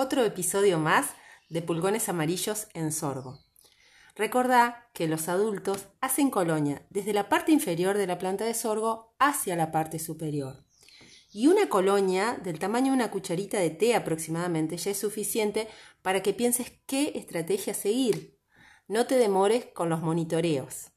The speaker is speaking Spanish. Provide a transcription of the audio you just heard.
otro episodio más de Pulgones Amarillos en Sorgo. Recordá que los adultos hacen colonia desde la parte inferior de la planta de sorgo hacia la parte superior. Y una colonia del tamaño de una cucharita de té aproximadamente ya es suficiente para que pienses qué estrategia seguir. No te demores con los monitoreos.